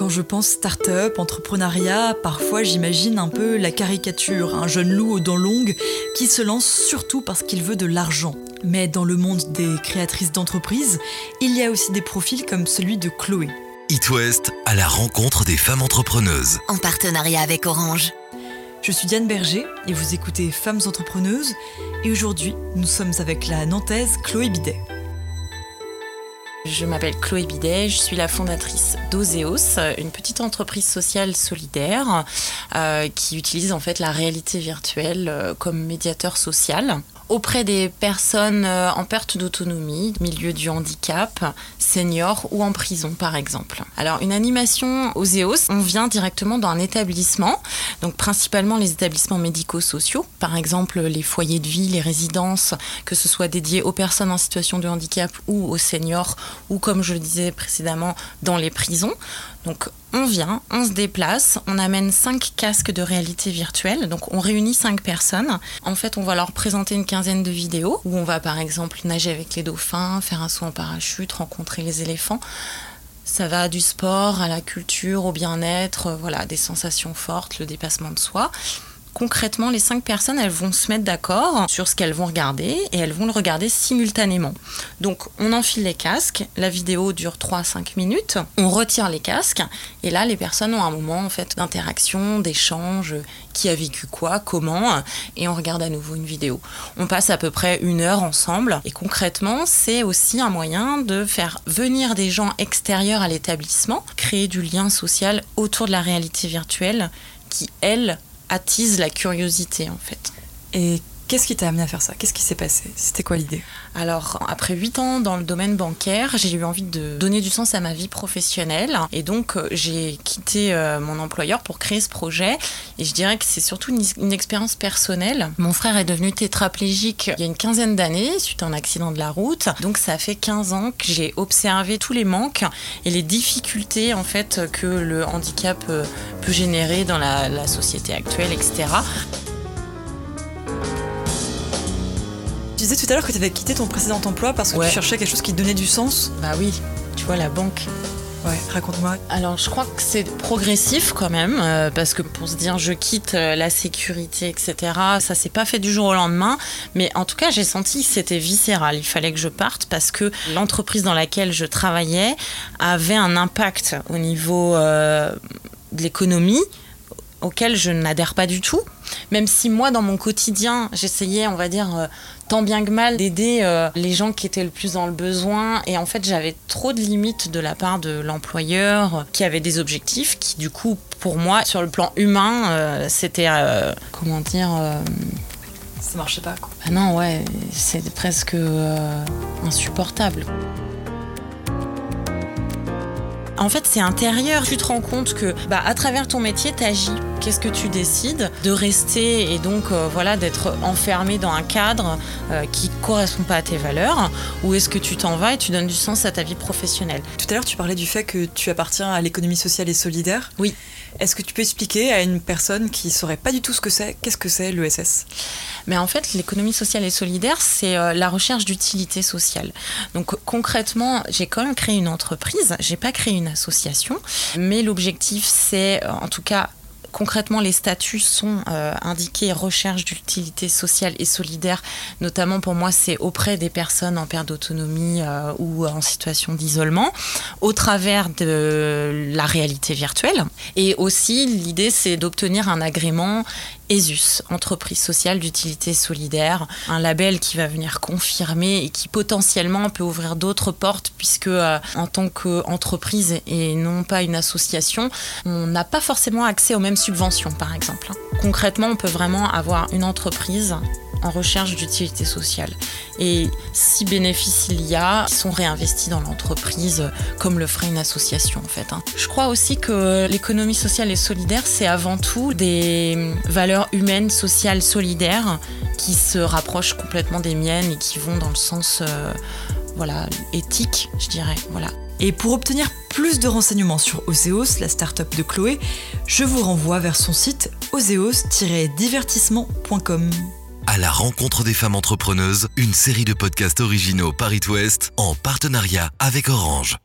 Quand je pense start-up, entrepreneuriat, parfois j'imagine un peu la caricature, un jeune loup aux dents longues qui se lance surtout parce qu'il veut de l'argent. Mais dans le monde des créatrices d'entreprises, il y a aussi des profils comme celui de Chloé. It West à la rencontre des femmes entrepreneuses. En partenariat avec Orange. Je suis Diane Berger et vous écoutez Femmes entrepreneuses. Et aujourd'hui, nous sommes avec la nantaise Chloé Bidet. Je m'appelle Chloé Bidet, je suis la fondatrice d'Ozeos, une petite entreprise sociale solidaire euh, qui utilise en fait la réalité virtuelle euh, comme médiateur social auprès des personnes euh, en perte d'autonomie, milieu du handicap, seniors ou en prison par exemple. Alors une animation aux EOS, on vient directement dans un établissement, donc principalement les établissements médico-sociaux, par exemple les foyers de vie, les résidences, que ce soit dédiés aux personnes en situation de handicap ou aux seniors, ou comme je le disais précédemment, dans les prisons. Donc on vient, on se déplace, on amène cinq casques de réalité virtuelle, donc on réunit cinq personnes. En fait, on va leur présenter une quinzaine de vidéos où on va par exemple nager avec les dauphins, faire un saut en parachute, rencontrer les éléphants. Ça va du sport à la culture, au bien-être, voilà, des sensations fortes, le dépassement de soi concrètement, les cinq personnes, elles vont se mettre d'accord sur ce qu'elles vont regarder et elles vont le regarder simultanément. Donc, on enfile les casques, la vidéo dure 3 5 minutes, on retire les casques et là, les personnes ont un moment en fait d'interaction, d'échange, qui a vécu quoi, comment, et on regarde à nouveau une vidéo. On passe à peu près une heure ensemble et concrètement, c'est aussi un moyen de faire venir des gens extérieurs à l'établissement, créer du lien social autour de la réalité virtuelle qui, elle, attise la curiosité en fait. Qu'est-ce qui t'a amené à faire ça? Qu'est-ce qui s'est passé? C'était quoi l'idée? Alors, après 8 ans dans le domaine bancaire, j'ai eu envie de donner du sens à ma vie professionnelle. Et donc, euh, j'ai quitté euh, mon employeur pour créer ce projet. Et je dirais que c'est surtout une, expérience personnelle. Mon frère est devenu tétraplégique il y a une quinzaine d'années suite à un accident de la route. Donc, ça fait 15 ans que j'ai observé tous les manques et les difficultés en fait que le handicap euh, peut générer dans la, la société actuelle, etc. Tu disais tout à l'heure que tu avais quitté ton précédent emploi parce que tu cherchais quelque chose qui donnait du sens. Bah oui, tu vois, la banque. Ouais, raconte-moi. Alors, je crois que c'est progressif quand même, euh, parce que pour se dire je quitte euh, la sécurité, etc., ça s'est pas fait du jour au lendemain. Mais en tout cas, j'ai senti que c'était viscéral. Il fallait que je parte parce que l'entreprise dans laquelle je travaillais avait un impact au niveau euh, de l'économie auquel je n'adhère pas du tout. Même si moi, dans mon quotidien, j'essayais, on va dire, euh, tant bien que mal, d'aider euh, les gens qui étaient le plus dans le besoin. Et en fait, j'avais trop de limites de la part de l'employeur, euh, qui avait des objectifs, qui du coup, pour moi, sur le plan humain, c'était, comment dire... ça marchait pas, quoi. Ah non, ouais, c'est presque insupportable en fait, c'est intérieur. Tu te rends compte que, bah, à travers ton métier, tu agis. Qu'est-ce que tu décides de rester et donc, euh, voilà, d'être enfermé dans un cadre euh, qui correspond pas à tes valeurs? Ou est-ce que tu t'en vas et tu donnes du sens à ta vie professionnelle? Tout à l'heure, tu parlais du fait que tu appartiens à l'économie sociale et solidaire. Oui. Est-ce que tu peux expliquer à une personne qui saurait pas du tout ce que c'est, qu'est-ce que c'est l'ESS Mais en fait, l'économie sociale et solidaire, c'est euh, la recherche d'utilité sociale. Donc concrètement, j'ai quand même créé une entreprise, j'ai pas créé une association, mais l'objectif c'est en tout cas concrètement, les statuts sont euh, indiqués recherche d'utilité sociale et solidaire. Notamment pour moi, c'est auprès des personnes en perte d'autonomie euh, ou en situation d'isolement, au travers de la réalité virtuelle. Et aussi, l'idée, c'est d'obtenir un agrément ESUS, entreprise sociale d'utilité solidaire, un label qui va venir confirmer et qui potentiellement peut ouvrir d'autres portes puisque euh, en tant qu'entreprise et non pas une association, on n'a pas forcément accès aux mêmes subventions par exemple. Concrètement, on peut vraiment avoir une entreprise en recherche d'utilité sociale. Et si bénéfices il y a, ils sont réinvestis dans l'entreprise comme le ferait une association en fait. Hein. Je crois aussi que l'économie sociale et solidaire, c'est avant tout des valeurs humaines, sociales, solidaires qui se rapprochent complètement des miennes et qui vont dans le sens euh, voilà, éthique, je dirais. Voilà. Et pour obtenir plus de renseignements sur Oseos, la start-up de Chloé, je vous renvoie vers son site oseos-divertissement.com à la rencontre des femmes entrepreneuses, une série de podcasts originaux Paris West en partenariat avec Orange.